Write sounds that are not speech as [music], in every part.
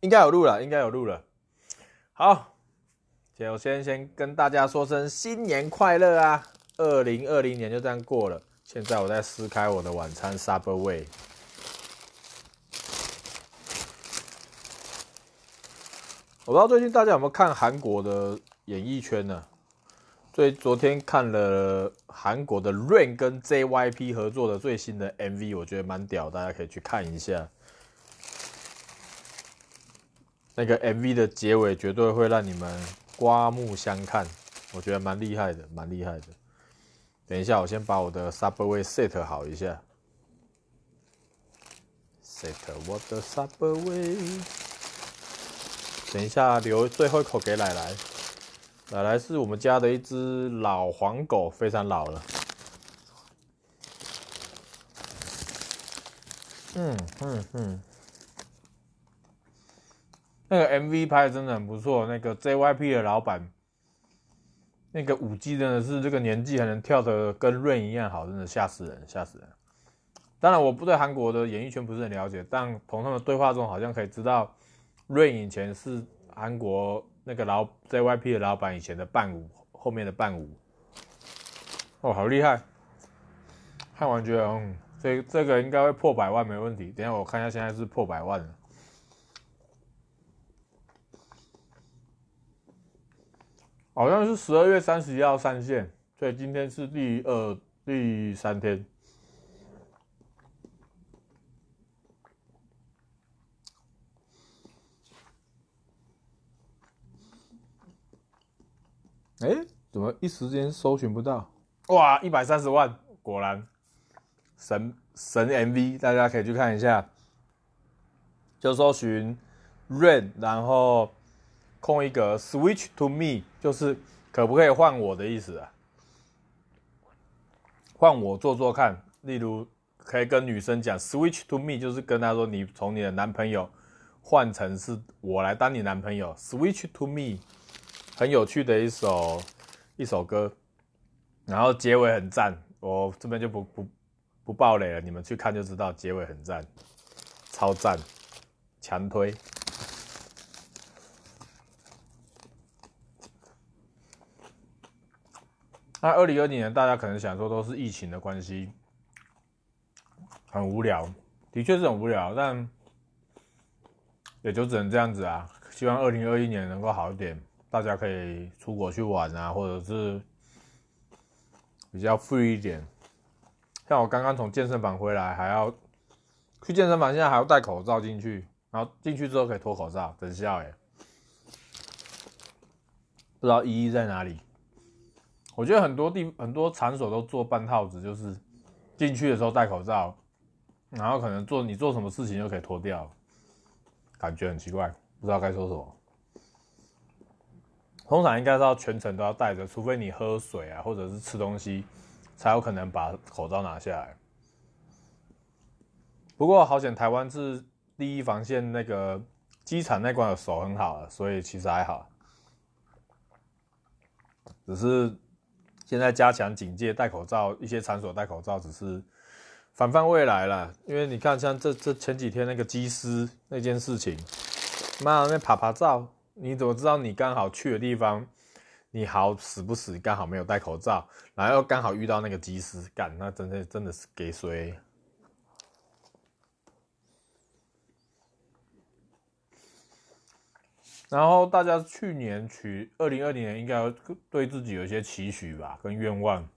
应该有录了，应该有录了。好，首先先跟大家说声新年快乐啊！二零二零年就这样过了。现在我在撕开我的晚餐 Subway。我不知道最近大家有没有看韩国的演艺圈呢？所以昨天看了韩国的 Rain 跟 JYP 合作的最新的 MV，我觉得蛮屌，大家可以去看一下。那个 MV 的结尾绝对会让你们刮目相看，我觉得蛮厉害的，蛮厉害的。等一下，我先把我的 Subway set 好一下，set 我的 Subway。等一下，留最后一口给奶奶。奶奶是我们家的一只老黄狗，非常老了。嗯嗯嗯。那个 MV 拍的真的很不错，那个 JYP 的老板，那个舞技真的是这个年纪还能跳得跟 Rain 一样好，真的吓死人，吓死人。当然，我不对韩国的演艺圈不是很了解，但从他们对话中好像可以知道，Rain 以前是韩国那个老 JYP 的老板以前的伴舞，后面的伴舞。哦，好厉害！看完觉得，嗯，这这个应该会破百万没问题。等下我看一下，现在是破百万了。好像是十二月三十一号上线，所以今天是第二、第三天。哎、欸，怎么一时间搜寻不到？哇，一百三十万，果然神神 MV，大家可以去看一下。就搜寻 Rain，然后。空一个 Switch to me，就是可不可以换我的意思啊？换我做做看，例如可以跟女生讲 Switch to me，就是跟她说你从你的男朋友换成是我来当你男朋友。Switch to me，很有趣的一首一首歌，然后结尾很赞，我这边就不不不爆雷了，你们去看就知道结尾很赞，超赞，强推。那二零二零年，大家可能想说都是疫情的关系，很无聊，的确是很无聊，但也就只能这样子啊。希望二零二一年能够好一点，大家可以出国去玩啊，或者是比较富裕一点。像我刚刚从健身房回来，还要去健身房，现在还要戴口罩进去，然后进去之后可以脱口罩，等笑哎，不知道意义在哪里。我觉得很多地很多场所都做半套子，就是进去的时候戴口罩，然后可能做你做什么事情就可以脱掉，感觉很奇怪，不知道该说什么。通常应该是要全程都要戴着，除非你喝水啊或者是吃东西，才有可能把口罩拿下来。不过好险，台湾是第一防线，那个机场那关的守很好了，所以其实还好，只是。现在加强警戒，戴口罩，一些场所戴口罩，只是防范未来了。因为你看，像这这前几天那个机师那件事情，妈的那爬爬照，你怎么知道你刚好去的地方，你好死不死刚好没有戴口罩，然后又刚好遇到那个机师，干，那真的真的是给谁？然后大家去年取二零二零年应该要对自己有一些期许吧，跟愿望。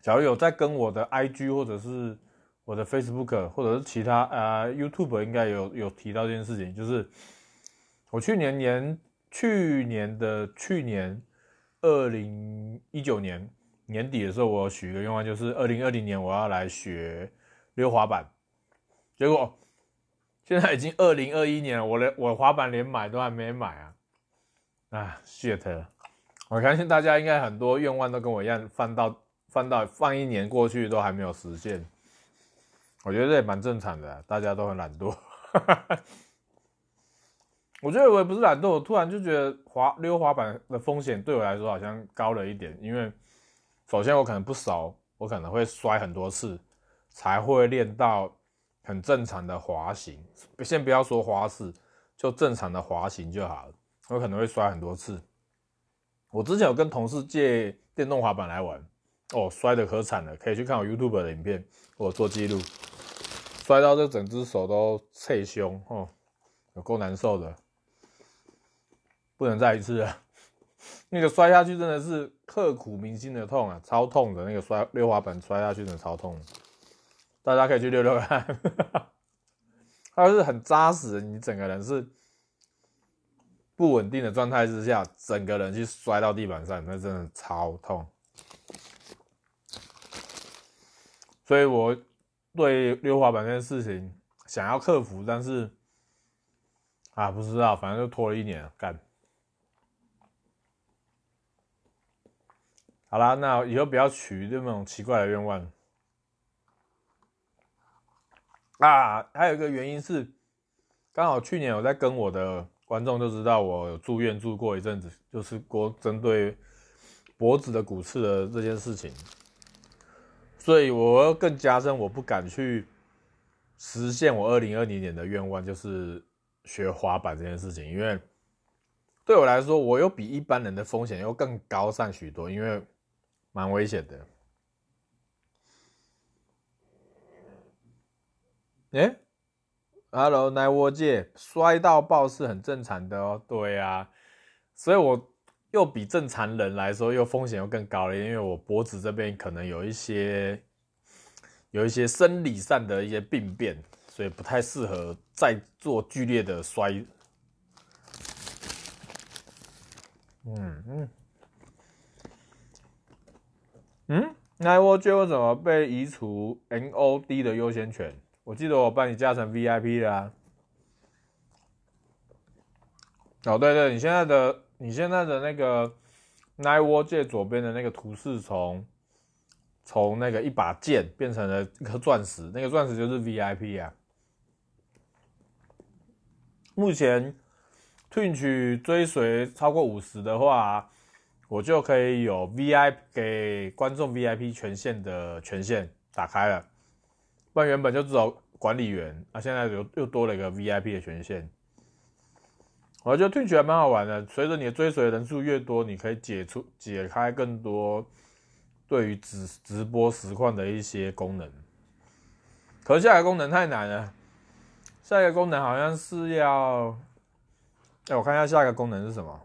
假如有在跟我的 IG 或者是我的 Facebook 或者是其他啊、YouTube 应该有有提到这件事情，就是我去年年去年的去年二零一九年年底的时候，我许一个愿望，就是二零二零年我要来学溜滑板，结果。现在已经二零二一年了，我连我滑板连买都还没买啊！啊，shit！我相信大家应该很多愿望都跟我一样，放到放到放一年过去都还没有实现。我觉得这也蛮正常的，大家都很懒惰。[laughs] 我觉得我也不是懒惰，我突然就觉得滑溜滑板的风险对我来说好像高了一点，因为首先我可能不熟，我可能会摔很多次才会练到。很正常的滑行，先不要说花式，就正常的滑行就好了。我可能会摔很多次。我之前有跟同事借电动滑板来玩，哦，摔得可惨了，可以去看我 YouTube 的影片，我做记录，摔到这整只手都脆胸，哦，有够难受的，不能再一次了。那个摔下去真的是刻骨铭心的痛啊，超痛的。那个摔溜滑板摔下去真的超痛，大家可以去溜溜看，[laughs] 它是很扎实，你整个人是不稳定的状态之下，整个人去摔到地板上，那真的超痛。所以我对溜滑板这件事情想要克服，但是啊，不知道，反正就拖了一年干。好啦，那以后不要许这种奇怪的愿望啊！还有一个原因是，刚好去年我在跟我的观众就知道，我有住院住过一阵子，就是过针对脖子的骨刺的这件事情，所以我更加深我不敢去实现我二零二零年的愿望，就是学滑板这件事情，因为对我来说，我又比一般人的风险又更高上许多，因为。蛮危险的。哎，Hello，奈沃界摔到爆是很正常的哦。对啊，所以我又比正常人来说又风险又更高了，因为我脖子这边可能有一些有一些生理上的一些病变，所以不太适合再做剧烈的摔。嗯嗯。嗯，那我最后怎么被移除 NOD 的优先权？我记得我帮你加成 VIP 啦、哦，对对，你现在的你现在的那个 Night War 界左边的那个图示从从那个一把剑变成了一颗钻石，那个钻石就是 VIP 啊。目前 Twitch 追随超过五十的话。我就可以有 VIP 给观众 VIP 权限的权限打开了，不然原本就只有管理员，啊，现在又又多了一个 VIP 的权限。我觉得 Twitch 还蛮好玩的，随着你的追随人数越多，你可以解除解开更多对于直直播实况的一些功能。可是下一个功能太难了，下一个功能好像是要，哎，我看一下下一个功能是什么。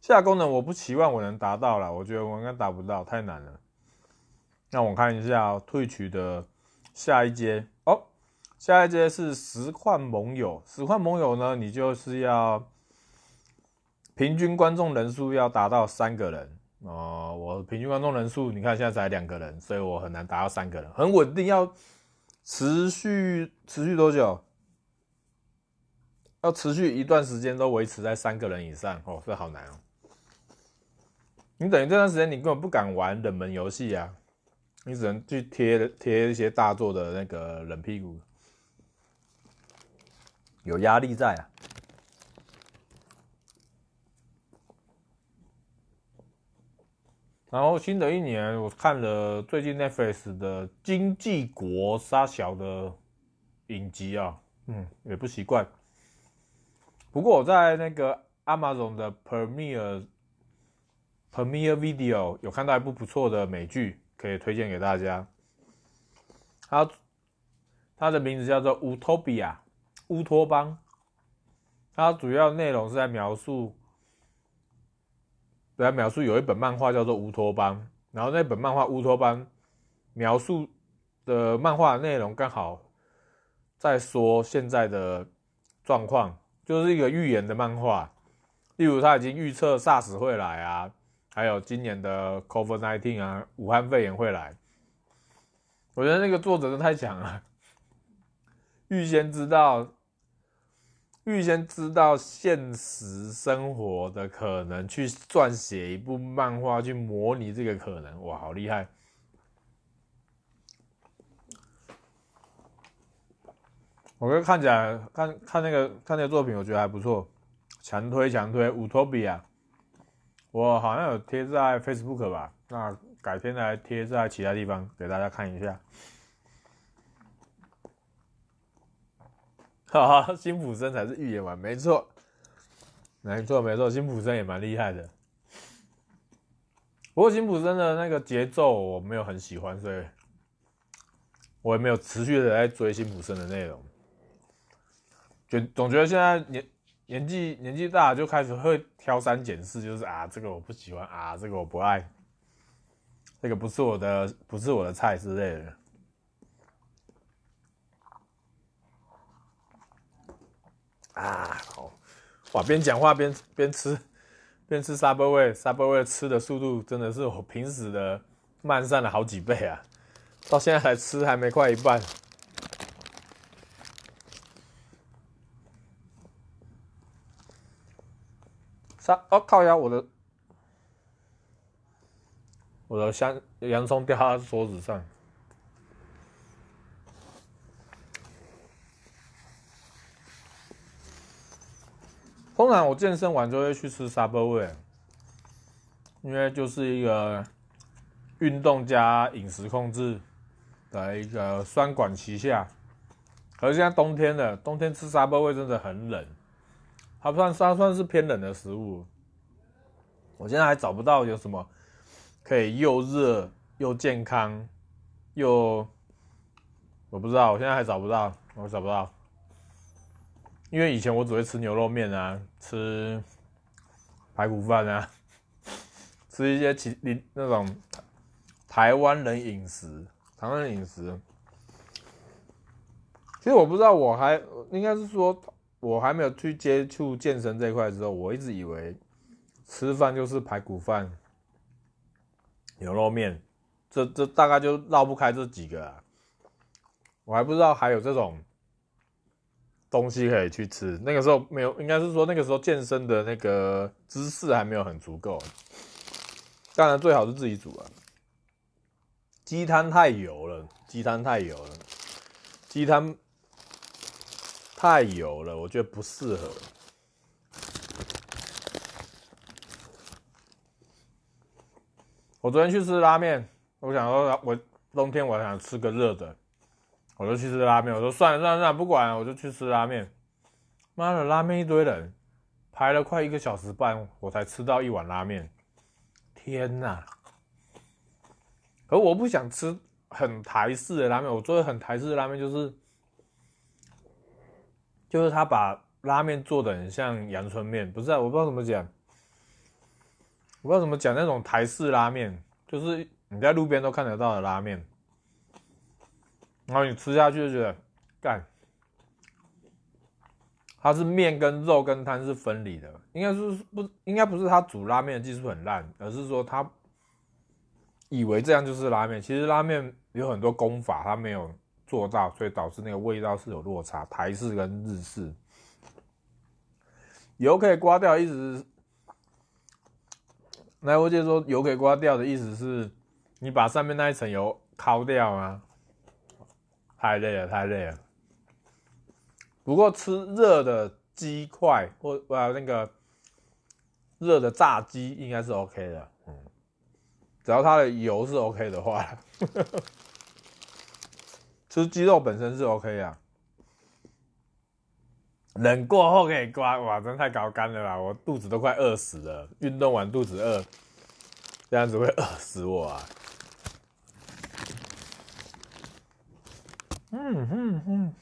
下功能我不期望我能达到了，我觉得我应该达不到，太难了。那我看一下 Twitch 的下一阶哦，下一阶是实况盟友。实况盟友呢，你就是要平均观众人数要达到三个人哦。我平均观众人数你看现在才两个人，所以我很难达到三个人，很稳定。要持续持续多久？要持续一段时间都维持在三个人以上哦，这好难哦。你等于这段时间你根本不敢玩冷门游戏啊，你只能去贴贴一些大作的那个冷屁股，有压力在啊。然后新的一年，我看了最近 Netflix 的《经济国杀小》的影集啊，嗯，也不习惯。不过我在那个 Amazon 的 Premier。Premier Video 有看到一部不错的美剧，可以推荐给大家。它它的名字叫做《乌托比亚》，乌托邦。它主要内容是在描述，在描述有一本漫画叫做《乌托邦》，然后那本漫画《乌托邦》描述的漫画内容刚好在说现在的状况，就是一个预言的漫画。例如，他已经预测 SARS 会来啊。还有今年的 COVID-19 啊，武汉肺炎会来。我觉得那个作者真的太强了，预先知道，预先知道现实生活的可能，去撰写一部漫画去模拟这个可能，哇，好厉害！我觉得看起来，看看那个看那个作品，我觉得还不错，强推强推，乌托比亚。我好像有贴在 Facebook 吧，那改天来贴在其他地方给大家看一下。[laughs] 哈哈，辛普森才是预言王，没错，没错没错，辛普森也蛮厉害的。不过辛普森的那个节奏我没有很喜欢，所以我也没有持续的在追辛普森的内容。觉总觉得现在年年纪年纪大，就开始会挑三拣四，就是啊，这个我不喜欢啊，这个我不爱，这个不是我的，不是我的菜之类的。啊，好，哇，边讲话边边吃，边吃 Subway，Subway 吃的速度真的是我平时的慢上了好几倍啊！到现在才吃还没快一半。啥？哦，靠呀！我的我的香洋葱掉在桌子上。通常我健身完就会去吃 Subway，因为就是一个运动加饮食控制的一个双管齐下。可是现在冬天了，冬天吃 Subway 真的很冷，它算它算是偏冷的食物。我现在还找不到有什么可以又热又健康又，我不知道，我现在还找不到，我找不到。因为以前我只会吃牛肉面啊，吃排骨饭啊，[laughs] 吃一些其你那种台湾人饮食，台湾人饮食。其实我不知道，我还应该是说，我还没有去接触健身这一块之后，我一直以为吃饭就是排骨饭、牛肉面，这这大概就绕不开这几个啊。我还不知道还有这种。东西可以去吃，那个时候没有，应该是说那个时候健身的那个知识还没有很足够。当然最好是自己煮啊。鸡汤太油了，鸡汤太油了，鸡汤太油了，我觉得不适合。我昨天去吃拉面，我想说，我冬天我想吃个热的。我就去吃拉面，我说算了算了算了，不管了，我就去吃拉面。妈的，拉面一堆人，排了快一个小时半，我才吃到一碗拉面。天哪！而我不想吃很台式的拉面，我做的很台式的拉面就是，就是他把拉面做的很像阳春面，不是啊？我不知道怎么讲，我不知道怎么讲那种台式拉面，就是你在路边都看得到的拉面。然后你吃下去就觉得，干，它是面跟肉跟汤是分离的，应该是不应该不是他煮拉面的技术很烂，而是说他以为这样就是拉面，其实拉面有很多功法他没有做到，所以导致那个味道是有落差，台式跟日式。油可以刮掉，意思是，那我就说油可以刮掉的意思是，你把上面那一层油抠掉啊。太累了，太累了。不过吃热的鸡块或呃那个热的炸鸡应该是 OK 的，嗯，只要它的油是 OK 的话，吃鸡肉本身是 OK 啊。冷过后可以刮，哇，真太高干了啦！我肚子都快饿死了，运动完肚子饿，这样子会饿死我啊！嗯嗯嗯，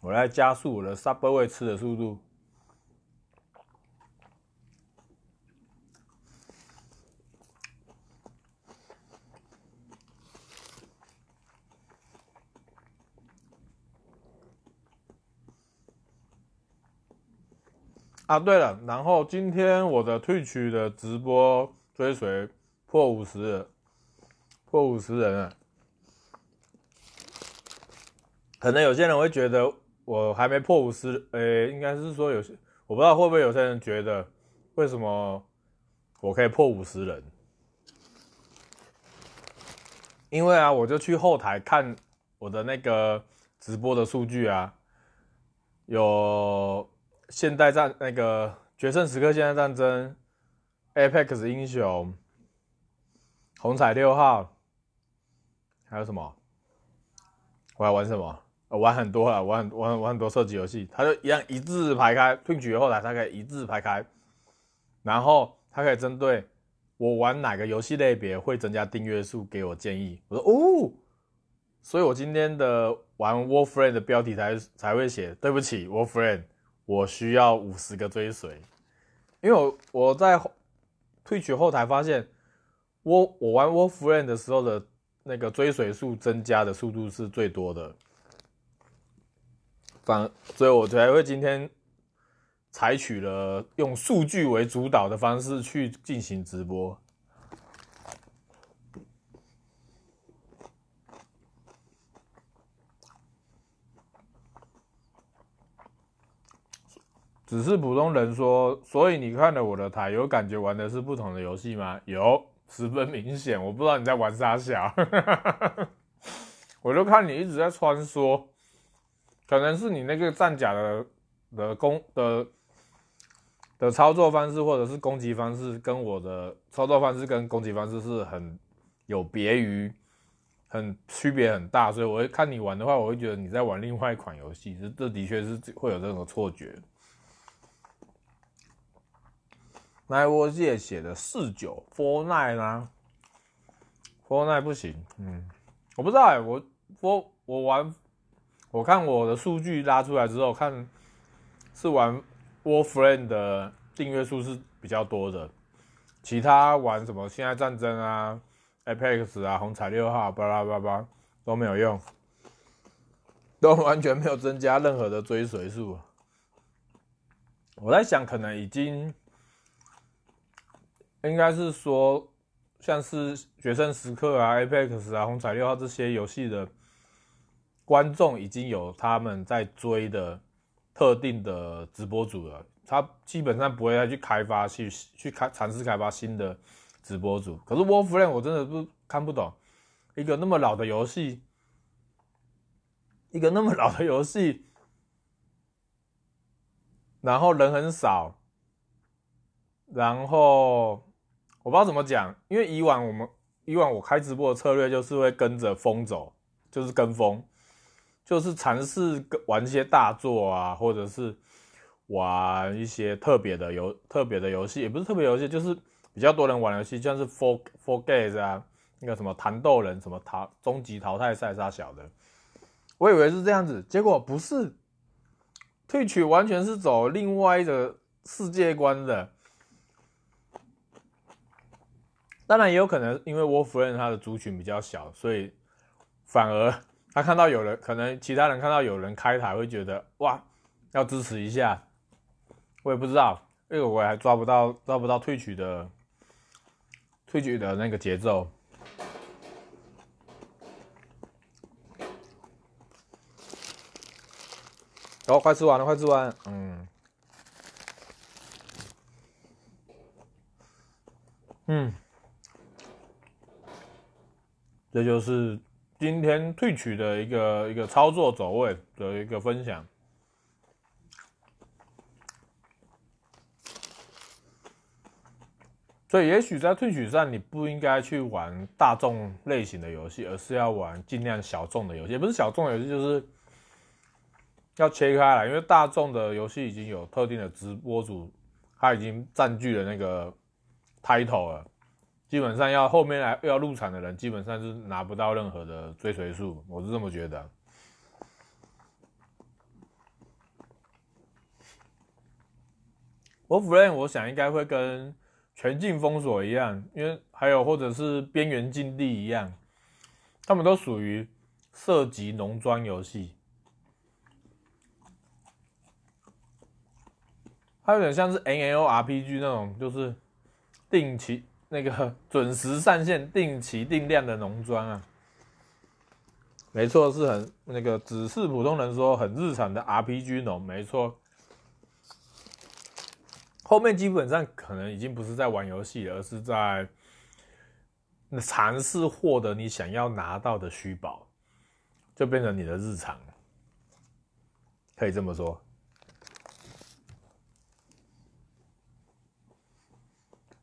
我来加速我的 Subway 吃的速度。啊，对了，然后今天我的 Twitch 的直播追随破五十，破五十人了。可能有些人会觉得我还没破五十，诶，应该是说有些，我不知道会不会有些人觉得，为什么我可以破五十人？因为啊，我就去后台看我的那个直播的数据啊，有现代战那个决胜时刻现代战争，Apex 英雄，红彩六号，还有什么？我要玩什么？我玩很多了，玩很玩玩很多射击游戏，它就一样一字排开退曲后台它可以一字排开，然后它可以针对我玩哪个游戏类别会增加订阅数给我建议。我说哦，所以我今天的玩 Warframe 的标题才才会写，对不起 Warframe，我需要五十个追随，因为我我在退曲后台发现，我我玩 Warframe 的时候的。那个追随数增加的速度是最多的，所以我才会今天采取了用数据为主导的方式去进行直播。只是普通人说，所以你看了我的台，有感觉玩的是不同的游戏吗？有。十分明显，我不知道你在玩啥小，[laughs] 我就看你一直在穿梭，可能是你那个战甲的的攻的的操作方式，或者是攻击方式，跟我的操作方式跟攻击方式是很有别于，很区别很大，所以我会看你玩的话，我会觉得你在玩另外一款游戏，这这的确是会有这种错觉。那我也写的四九，four nine 呢？four nine 不行，嗯，我不知道哎、我我我玩，我看我的数据拉出来之后，看是玩 Warframe 的订阅数是比较多的，其他玩什么现代战争啊、Apex 啊、红彩六号、巴拉巴拉都没有用，都 [laughs] 完全没有增加任何的追随数。我在想，可能已经。应该是说，像是《决胜时刻》啊、Apex 啊、红彩六号这些游戏的观众已经有他们在追的特定的直播主了，他基本上不会再去开发、去去开尝试开发新的直播主。可是《Warframe》我真的不看不懂，一个那么老的游戏，一个那么老的游戏，然后人很少，然后。我不知道怎么讲，因为以往我们以往我开直播的策略就是会跟着风走，就是跟风，就是尝试玩一些大作啊，或者是玩一些特别的游特别的游戏，也不是特别游戏，就是比较多人玩游戏，像是 For For Games 啊，那个什么弹豆人，什么淘终极淘汰赛啥小的，我以为是这样子，结果不是退曲完全是走另外一个世界观的。当然也有可能，因为 Warframe 它的族群比较小，所以反而他看到有人，可能其他人看到有人开台，会觉得哇，要支持一下。我也不知道，因为我还抓不到抓不到退取的退取的那个节奏。哦，快吃完了，快吃完，嗯，嗯。这就是今天退取的一个一个操作走位的一个分享。所以，也许在退取上，你不应该去玩大众类型的游戏，而是要玩尽量小众的游戏。也不是小众游戏，就是要切开来，因为大众的游戏已经有特定的直播主，他已经占据了那个 title 了。基本上要后面来要入场的人，基本上是拿不到任何的追随数，我是这么觉得。Warframe 我想应该会跟全境封锁一样，因为还有或者是边缘禁地一样，他们都属于涉及农庄游戏，它有点像是 N L R P G 那种，就是定期。那个 [laughs] 准时上线、定期定量的农庄啊，没错，是很那个，只是普通人说很日常的 RPG 农，没错。后面基本上可能已经不是在玩游戏，而是在尝试获得你想要拿到的虚宝，就变成你的日常。可以这么说。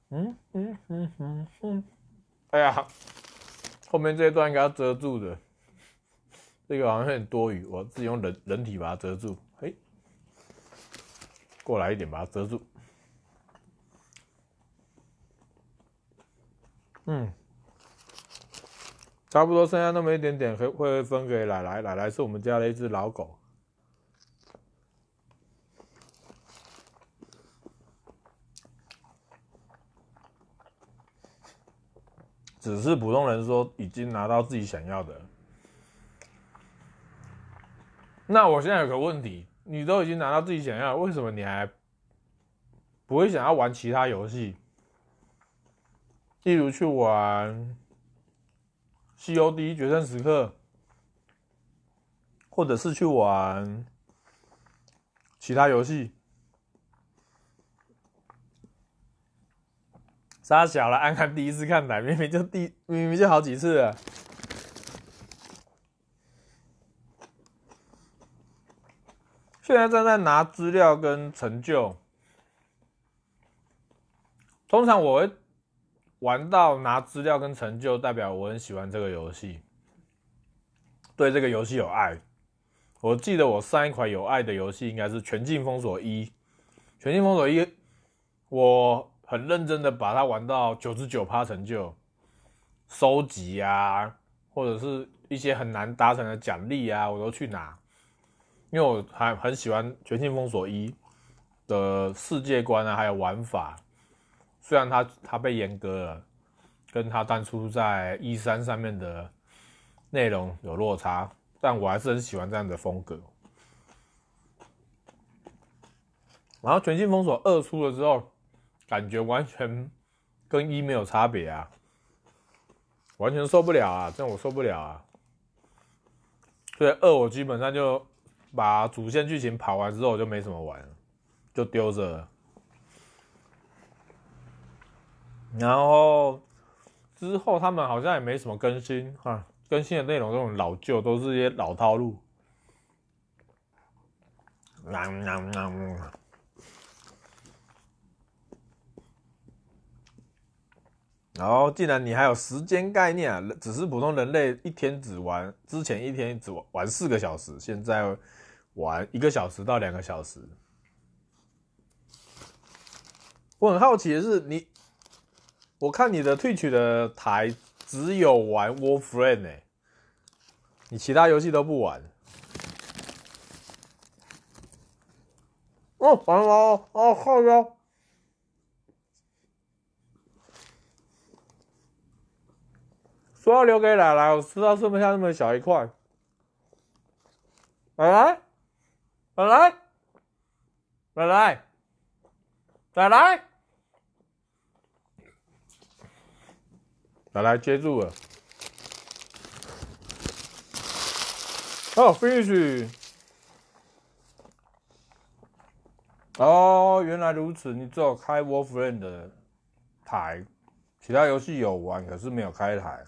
嗯嗯嗯嗯嗯，哎呀，后面这一段应该要遮住的，这个好像有点多余，我自己用人人体把它遮住。嘿，过来一点，把它遮住。嗯，差不多剩下那么一点点，会会分给奶奶。奶奶是我们家的一只老狗。只是普通人说已经拿到自己想要的，那我现在有个问题，你都已经拿到自己想要，为什么你还不会想要玩其他游戏？例如去玩《COD 决胜时刻》，或者是去玩其他游戏。杀小了，安安第一次看台，[laughs] 明明就第明明就好几次了。现在正在拿资料跟成就，通常我会玩到拿资料跟成就，代表我很喜欢这个游戏，对这个游戏有爱。我记得我上一款有爱的游戏应该是《全境封锁一》，《全境封锁一》，我。很认真的把它玩到九十九趴成就，收集啊，或者是一些很难达成的奖励啊，我都去拿，因为我还很喜欢《全境封锁一》的世界观啊，还有玩法。虽然它它被阉割了，跟它当初在一三上面的内容有落差，但我还是很喜欢这样的风格。然后《全境封锁二》出了之后。感觉完全跟一没有差别啊，完全受不了啊！这样我受不了啊！所以二我基本上就把主线剧情跑完之后，我就没什么玩，就丢着了。然后之后他们好像也没什么更新哈，更新的内容这种老旧，都是一些老套路。然后，既然你还有时间概念啊，只是普通人类一天只玩，之前一天只玩四个小时，现在玩一个小时到两个小时。我很好奇的是，你，我看你的退取的台只有玩 Warframe 欸，你其他游戏都不玩？哦，完了，哦，好呀。说要留给奶奶，我吃到剩不下那么小一块。奶奶，奶奶，奶奶，奶奶，奶奶接住了。哦，finish。哦，原来如此，你只有开 Warframe 的台，其他游戏有玩，可是没有开台。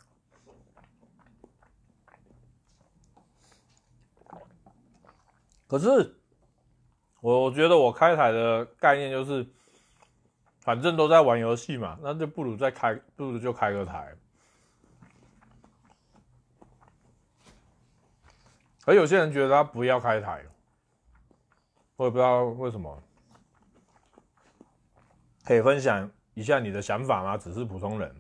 可是，我我觉得我开台的概念就是，反正都在玩游戏嘛，那就不如再开，不如就开个台。而有些人觉得他不要开台，我也不知道为什么。可以分享一下你的想法吗？只是普通人，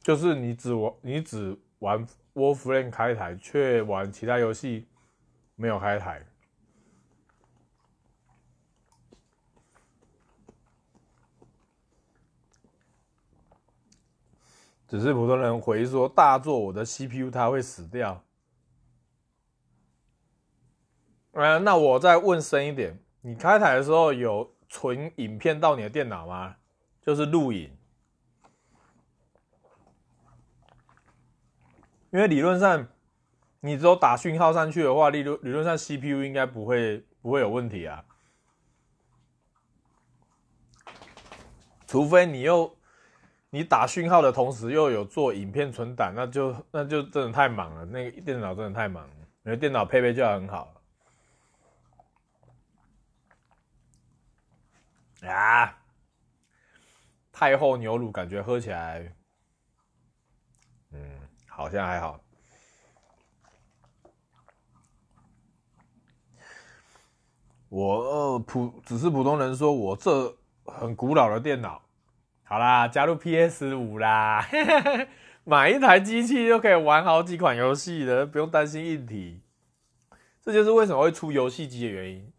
就是你只玩，你只玩。Warframe 开台，却玩其他游戏没有开台，只是普通人回说大作，我的 CPU 它会死掉。呃，那我再问深一点，你开台的时候有存影片到你的电脑吗？就是录影。因为理论上，你只有打讯号上去的话，理论理论上 CPU 应该不会不会有问题啊，除非你又你打讯号的同时又有做影片存档，那就那就真的太忙了。那个电脑真的太忙了，你的电脑配备就要很好。啊，太后牛乳感觉喝起来，好像还好。我呃普只是普通人，说我这很古老的电脑。好啦，加入 PS 五啦，[laughs] 买一台机器就可以玩好几款游戏的，不用担心硬体。这就是为什么会出游戏机的原因。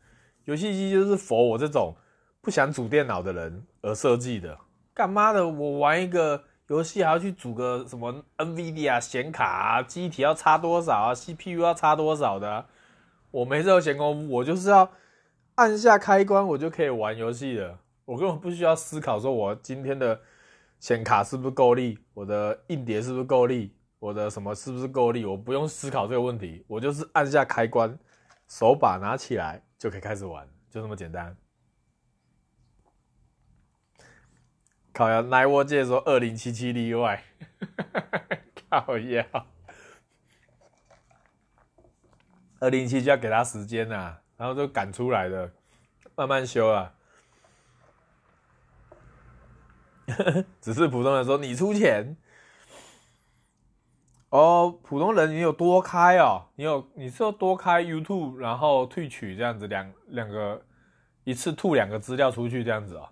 游戏机就是佛我这种不想组电脑的人而设计的。干嘛的？我玩一个游戏还要去组个什么 NVIDIA 显卡啊，机体要差多少啊，CPU 要差多少的？我没这个闲工夫，我就是要按下开关，我就可以玩游戏了。我根本不需要思考，说我今天的显卡是不是够力，我的硬碟是不是够力，我的什么是不是够力，我不用思考这个问题，我就是按下开关，手把拿起来就可以开始玩，就这么简单。靠呀，奈沃界说二零七七例外，[laughs] 靠呀，二零七七要给他时间呐、啊，然后就赶出来的，慢慢修啊。[laughs] 只是普通人说你出钱哦，普通人你有多开哦，你有你是要多开 YouTube，然后退取这样子两两个一次吐两个资料出去这样子哦。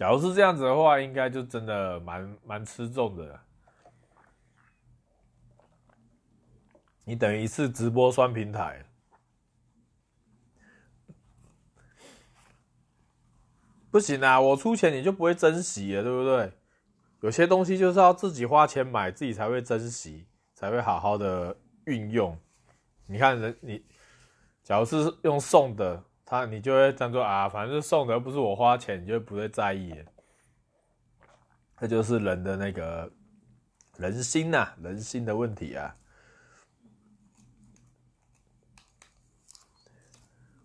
假如是这样子的话，应该就真的蛮蛮吃重的。你等于一次直播双平台。不行啊！我出钱你就不会珍惜了，对不对？有些东西就是要自己花钱买，自己才会珍惜，才会好好的运用。你看人，你假如是用送的，他你就会当做啊，反正送的，又不是我花钱，你就不会在意。这就是人的那个人心呐、啊，人心的问题啊。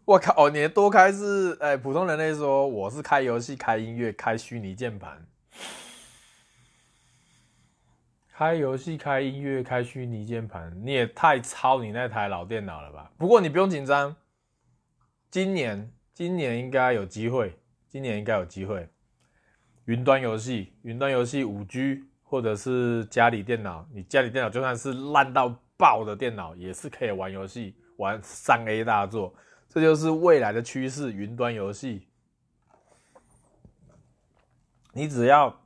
我靠！哦，你多开是，哎，普通人类说我是开游戏、开音乐、开虚拟键盘，开游戏、开音乐、开虚拟键盘，你也太操你那台老电脑了吧？不过你不用紧张，今年今年应该有机会，今年应该有机会。云端游戏，云端游戏五 G 或者是家里电脑，你家里电脑就算是烂到爆的电脑，也是可以玩游戏，玩三 A 大作。这就是未来的趋势，云端游戏。你只要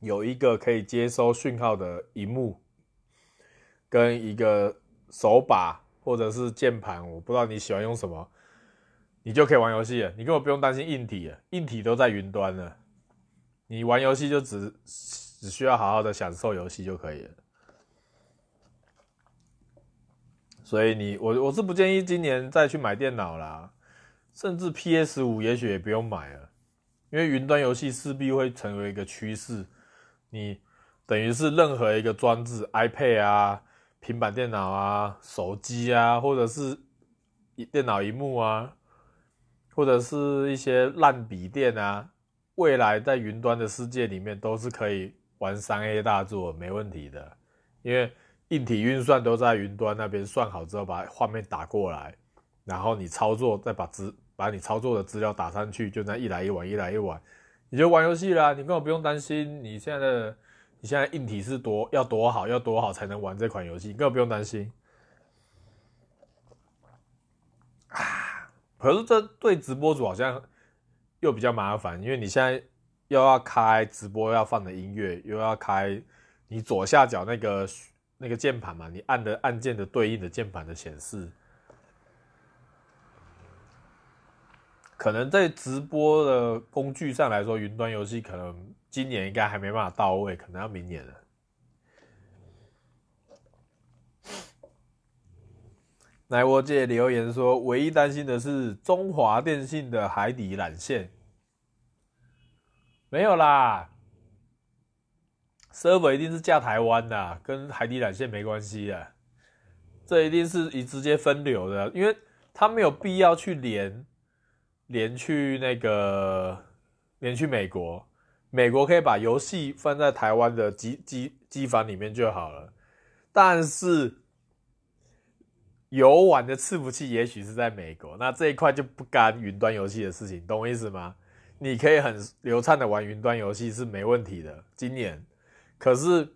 有一个可以接收讯号的荧幕，跟一个手把或者是键盘，我不知道你喜欢用什么，你就可以玩游戏了。你根本不用担心硬体了，硬体都在云端了。你玩游戏就只只需要好好的享受游戏就可以了。所以你我我是不建议今年再去买电脑啦，甚至 PS 五也许也不用买了，因为云端游戏势必会成为一个趋势。你等于是任何一个装置，iPad 啊、平板电脑啊、手机啊，或者是电脑荧幕啊，或者是一些烂笔电啊，未来在云端的世界里面都是可以玩三 A 大作，没问题的，因为。硬体运算都在云端那边算好之后，把画面打过来，然后你操作，再把资把你操作的资料打上去，就那一来一往，一来一往，你就玩游戏啦。你根本不用担心你现在的你现在硬体是多要多好，要多好才能玩这款游戏，你根本不用担心。可是这对直播主好像又比较麻烦，因为你现在又要开直播要放的音乐，又要开你左下角那个。那个键盘嘛，你按的按键的对应的键盘的显示，可能在直播的工具上来说，云端游戏可能今年应该还没办法到位，可能要明年了。来，我这留言说，唯一担心的是中华电信的海底缆线，没有啦。server 一定是架台湾的，跟海底缆线没关系的。这一定是以直接分流的，因为它没有必要去连连去那个连去美国，美国可以把游戏放在台湾的机机机房里面就好了，但是游玩的伺服器也许是在美国，那这一块就不干云端游戏的事情，懂我意思吗？你可以很流畅的玩云端游戏是没问题的。今年，可是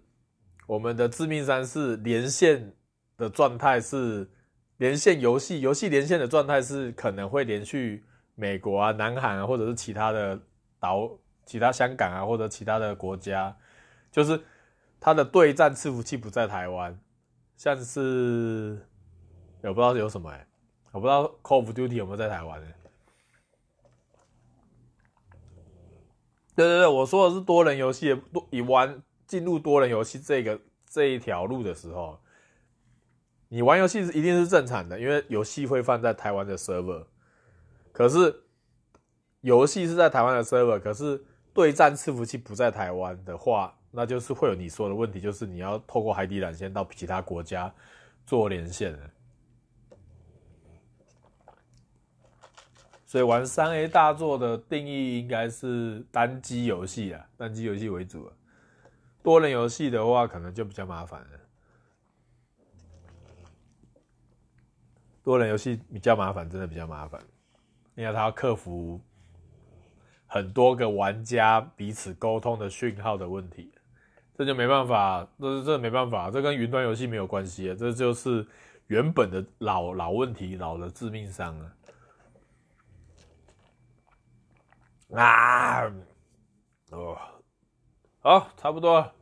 我们的致命伤是连线的状态是连线游戏，游戏连线的状态是可能会连续美国啊、南韩啊，或者是其他的岛。其他香港啊，或者其他的国家，就是它的对战伺服器不在台湾，像是我不知道有什么哎、我不知道 Call of Duty 有没有在台湾呢、对对对，我说的是多人游戏，多你玩进入多人游戏这个这一条路的时候，你玩游戏是一定是正常的，因为游戏会放在台湾的 server，可是游戏是在台湾的 server，可是。对战伺服器不在台湾的话，那就是会有你说的问题，就是你要透过海底缆线到其他国家做连线。所以玩三 A 大作的定义应该是单机游戏啊，单机游戏为主。啊多人游戏的话，可能就比较麻烦了。多人游戏比较麻烦，真的比较麻烦，因为它要克服。很多个玩家彼此沟通的讯号的问题，这就没办法，这这没办法，这跟云端游戏没有关系啊，这就是原本的老老问题，老的致命伤啊！啊，哦，好，差不多，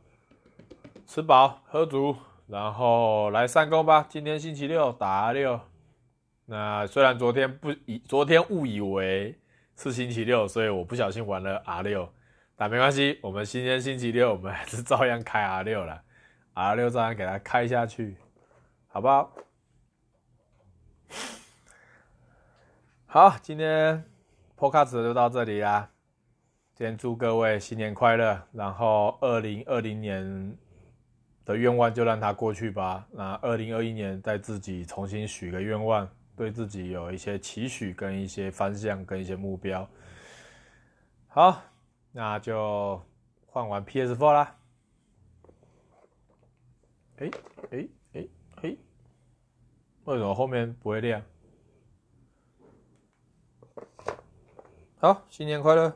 吃饱喝足，然后来上工吧。今天星期六打六，那虽然昨天不以昨天误以为。是星期六，所以我不小心玩了 R 六，但没关系，我们今天星期六，我们还是照样开 R 六了，R 六照样给它开下去，好不好？好，今天 Podcast 就到这里啦。先祝各位新年快乐，然后二零二零年的愿望就让它过去吧。那二零二一年再自己重新许个愿望。对自己有一些期许，跟一些方向，跟一些目标。好，那就换完 PS4 啦。哎哎哎哎，为什么后面不会亮？好，新年快乐！